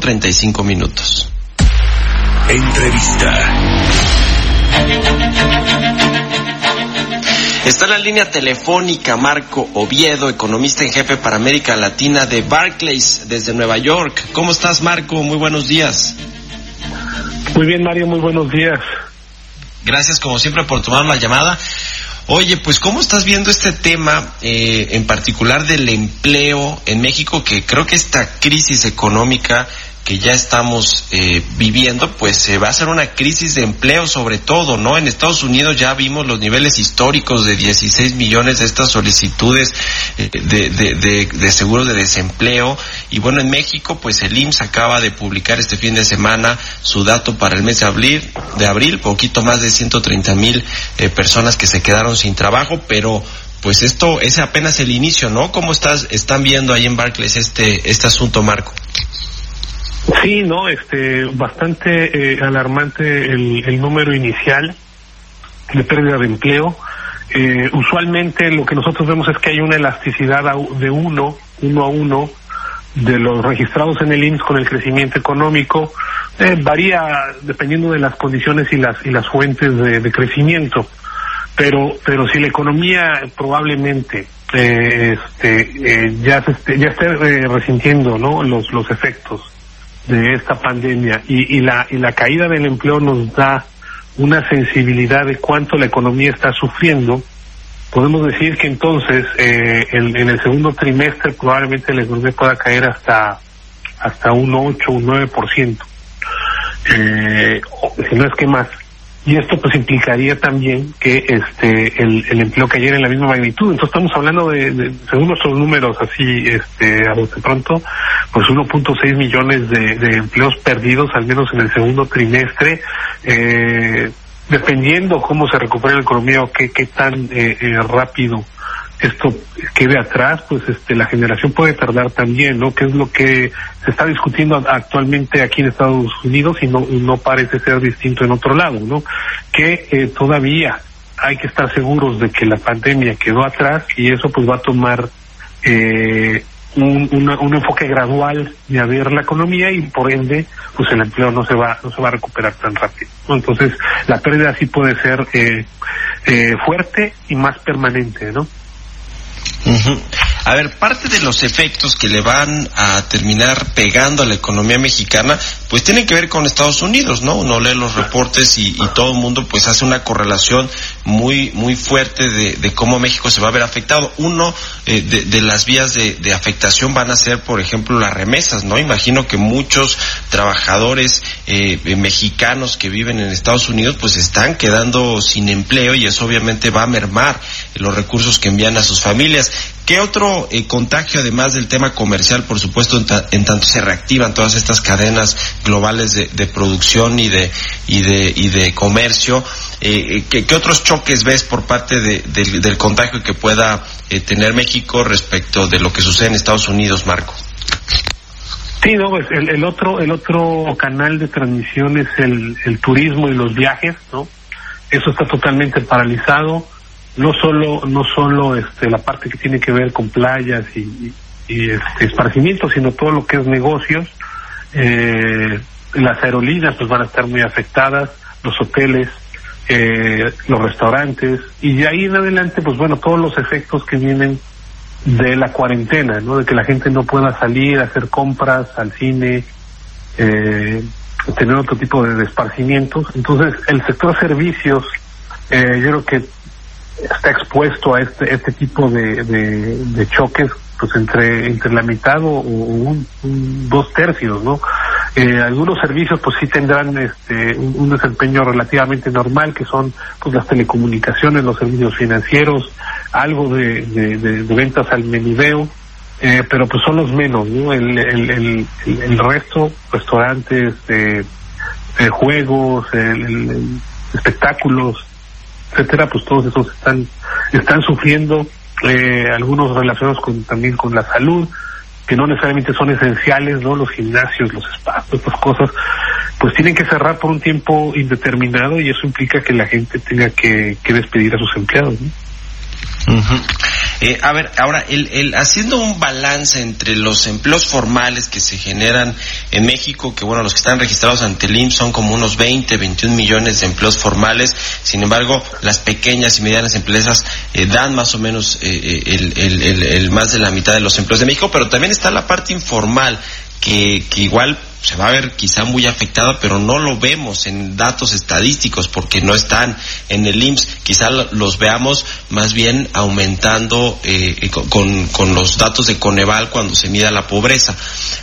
35 minutos. Entrevista. Está en la línea telefónica Marco Oviedo, economista en jefe para América Latina de Barclays desde Nueva York. ¿Cómo estás, Marco? Muy buenos días. Muy bien, Mario, muy buenos días. Gracias, como siempre, por tomar la llamada. Oye, pues, ¿cómo estás viendo este tema, eh, en particular del empleo en México? Que creo que esta crisis económica que ya estamos eh, viviendo, pues se va a hacer una crisis de empleo sobre todo, ¿no? En Estados Unidos ya vimos los niveles históricos de 16 millones de estas solicitudes eh, de, de, de, de, seguros de desempleo. Y bueno, en México, pues el IMSS acaba de publicar este fin de semana su dato para el mes de abril, de abril poquito más de 130 mil eh, personas que se quedaron sin trabajo, pero pues esto es apenas el inicio, ¿no? ¿Cómo estás, están viendo ahí en Barclays este, este asunto, Marco? Sí, no, este, bastante eh, alarmante el, el, número inicial de pérdida de empleo. Eh, usualmente lo que nosotros vemos es que hay una elasticidad de uno, uno a uno, de los registrados en el IMSS con el crecimiento económico. Eh, varía dependiendo de las condiciones y las y las fuentes de, de crecimiento. Pero, pero si la economía probablemente eh, este, ya se ya esté resintiendo, ¿no? Los los efectos de esta pandemia y, y, la, y la caída del empleo nos da una sensibilidad de cuánto la economía está sufriendo, podemos decir que entonces eh, en, el segundo trimestre probablemente la economía pueda caer hasta hasta un 8, un 9%, eh, si no es que más. Y esto pues implicaría también que este el, el empleo cayera en la misma magnitud. Entonces estamos hablando de, según nuestros números así este a de pronto, pues 1.6 millones de, de, empleos perdidos al menos en el segundo trimestre. Eh, dependiendo cómo se recupere la economía o qué, qué tan eh, eh, rápido esto quede atrás, pues este, la generación puede tardar también, ¿no? Que es lo que se está discutiendo actualmente aquí en Estados Unidos y no, no parece ser distinto en otro lado, ¿no? Que eh, todavía hay que estar seguros de que la pandemia quedó atrás y eso pues va a tomar eh, un, un enfoque gradual de abrir la economía y por ende pues el empleo no se va no se va a recuperar tan rápido ¿no? entonces la pérdida sí puede ser eh, eh, fuerte y más permanente no A ver, parte de los efectos que le van a terminar pegando a la economía mexicana, pues tienen que ver con Estados Unidos, ¿no? Uno lee los reportes y, y todo el mundo pues hace una correlación muy muy fuerte de, cómo México se va a ver afectado. Uno eh, de, de, las vías de, de, afectación van a ser, por ejemplo, las remesas, ¿no? Imagino que muchos trabajadores eh, mexicanos que viven en Estados Unidos pues están quedando sin empleo y eso obviamente va a mermar los recursos que envían a sus familias. ¿Qué otro eh, contagio, además del tema comercial, por supuesto, en, ta en, tanto se reactivan todas estas cadenas globales de, producción y de, y de, y de comercio? Eh, ¿qué, ¿qué, otros choques ves por parte de, de, del contagio que pueda eh, tener México respecto de lo que sucede en Estados Unidos, Marco? Sí, no, pues el, el otro, el otro canal de transmisión es el, el turismo y los viajes, ¿no? Eso está totalmente paralizado no solo no solo este la parte que tiene que ver con playas y, y este esparcimiento sino todo lo que es negocios eh, las aerolíneas pues van a estar muy afectadas los hoteles eh, los restaurantes y de ahí en adelante pues bueno todos los efectos que vienen de la cuarentena no de que la gente no pueda salir a hacer compras al cine eh, tener otro tipo de, esparcimientos. Entonces el sector servicios eh, yo creo que está expuesto a este este tipo de, de, choques pues entre entre la mitad o, un, dos tercios no eh, algunos servicios pues sí tendrán este un, desempeño relativamente normal que son pues las telecomunicaciones los servicios financieros algo de, ventas al menudeo eh, pero pues son los menos, ¿no? El, el, el, el resto, restaurantes, eh, eh, juegos, espectáculos, etcétera, pues todos esos están están sufriendo, eh, algunos relacionados con también con la salud, que no necesariamente son esenciales, ¿no? Los gimnasios, los espacios, estas cosas, pues tienen que cerrar por un tiempo indeterminado y eso implica que la gente tenga que, que despedir a sus empleados, ¿no? Eh, a ver, ahora, el, el, haciendo un balance entre los empleos formales que se generan en México, que bueno, los que están registrados ante el IMSS son como unos 20, 21 millones de empleos formales, sin embargo, las pequeñas y medianas empresas eh, dan más o menos eh, el, el, el, más de la mitad de los empleos de México, pero también está la parte informal, que, que igual se va a ver quizá muy afectada, pero no lo vemos en datos estadísticos porque no están en el IMSS. Quizá los veamos más bien aumentando eh, con, con, los datos de Coneval cuando se mida la pobreza.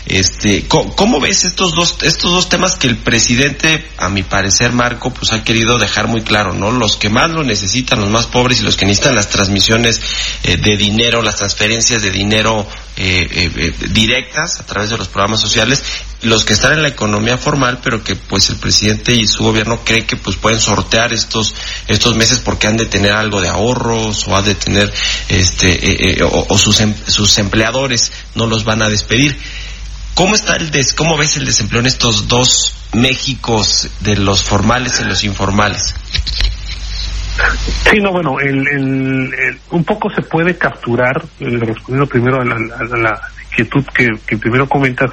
Este, ¿cómo, ves estos dos, estos dos temas que el presidente, a mi parecer, Marco, pues ha querido dejar muy claro, ¿no? Los que más lo necesitan, los más pobres y los que necesitan las transmisiones eh, de dinero, las transferencias de dinero eh, directas a través de los programas sociales los que están en la economía formal, pero que pues el presidente y su gobierno cree que pues pueden sortear estos estos meses porque han de tener algo de ahorros o han de tener este eh, eh, o, sus em, sus empleadores no los van a despedir. ¿Cómo está el des, cómo ves el desempleo en estos dos Méxicos de los formales y los informales? Sí, no, bueno, el, un poco se puede capturar, eh, respondiendo primero a la, inquietud que, que primero comentas,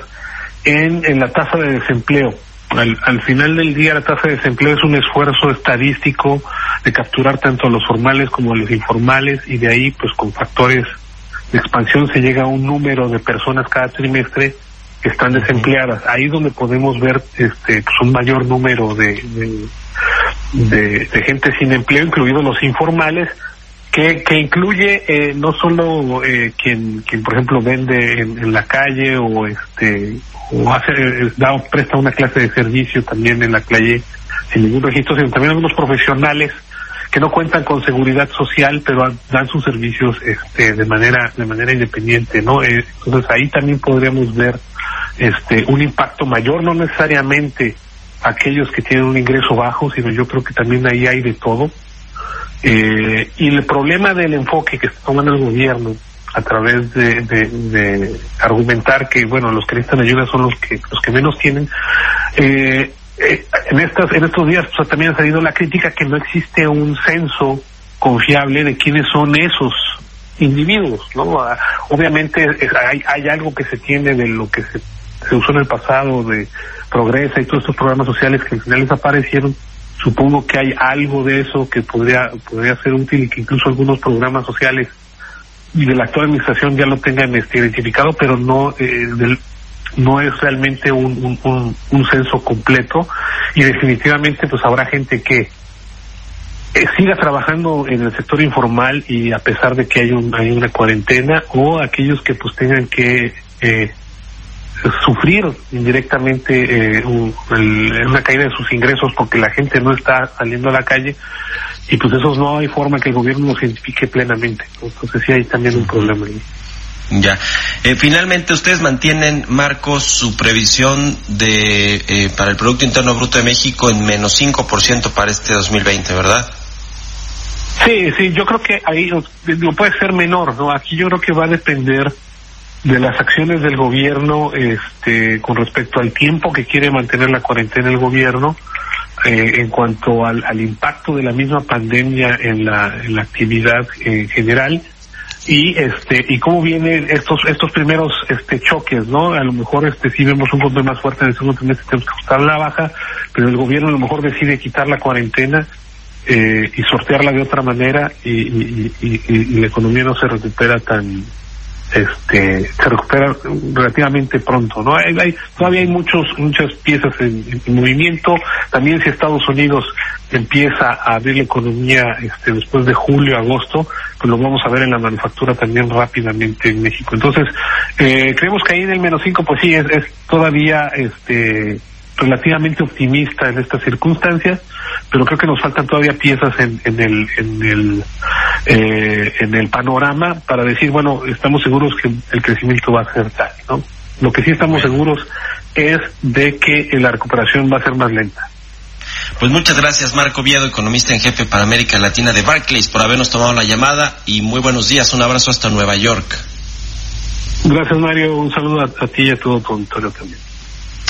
en, en la tasa de desempleo. Al, al, final del día la tasa de desempleo es un esfuerzo estadístico de capturar tanto a los formales como a los informales y de ahí pues con factores de expansión se llega a un número de personas cada trimestre que están desempleadas. Ahí es donde podemos ver este pues, un mayor número de, de, de, gente sin empleo, incluidos los informales, que, incluye eh, no solo eh, quien, quien, por ejemplo, vende en, la calle o este o hace, eh, da, presta una clase de servicio también en la calle sin ningún registro, sino también algunos profesionales que no cuentan con seguridad social, pero dan sus servicios este, de manera de manera independiente, ¿no? Eh, entonces ahí también podríamos ver este un impacto mayor, no necesariamente aquellos que tienen un ingreso bajo, sino yo creo que también ahí hay de todo. Eh, y el problema del enfoque que está tomando el gobierno a través de, de, argumentar que bueno los que necesitan ayuda son los que los que menos tienen eh, eh, en estas en estos días pues, también ha salido la crítica que no existe un censo confiable de quiénes son esos individuos no ah, obviamente hay, hay algo que se tiene de lo que se, se usó en el pasado de progresa y todos estos programas sociales que al final desaparecieron supongo que hay algo de eso que podría podría ser útil y que incluso algunos programas sociales y de la actual administración ya lo tengan este, identificado, pero no eh, del, no es realmente un, un, un, censo completo. Y definitivamente pues habrá gente que eh, siga trabajando en el sector informal y a pesar de que hay, un, hay una cuarentena o aquellos que pues tengan que eh, sufrir indirectamente eh, una caída de sus ingresos porque la gente no está saliendo a la calle y pues eso no hay forma que el gobierno los identifique plenamente. Entonces sí hay también un problema ahí. Ya. Eh, finalmente, ustedes mantienen, Marcos, su previsión de eh, para el Producto Interno Bruto de México en menos 5% para este 2020, ¿verdad? Sí, sí, yo creo que ahí no puede ser menor, ¿no? Aquí yo creo que va a depender de las acciones del gobierno este, con respecto al tiempo que quiere mantener la cuarentena el gobierno, eh, en cuanto al, al, impacto de la misma pandemia en la, en la actividad en general y este y cómo vienen estos estos primeros este choques no a lo mejor este si vemos un golpe más fuerte en el segundo trimestre tenemos que ajustar la baja pero el gobierno a lo mejor decide quitar la cuarentena eh, y sortearla de otra manera y, y, y, y la economía no se recupera tan este se recupera relativamente pronto no hay, hay todavía hay muchos muchas piezas en, en, movimiento. También si Estados Unidos empieza a abrir la economía este después de julio agosto pues lo vamos a ver en la manufactura también rápidamente en México. Entonces eh, creemos que ahí en el menos cinco pues sí es, es todavía este relativamente optimista en estas circunstancias, pero creo que nos faltan todavía piezas en, en el en el eh, en el panorama para decir bueno estamos seguros que el crecimiento va a ser tal, ¿no? Lo que sí estamos seguros es de que la recuperación va a ser más lenta. Pues muchas gracias Marco Viedo, economista en jefe para América Latina de Barclays, por habernos tomado la llamada y muy buenos días. Un abrazo hasta Nueva York. Gracias Mario, un saludo a, a ti y a todo tu auditorio también.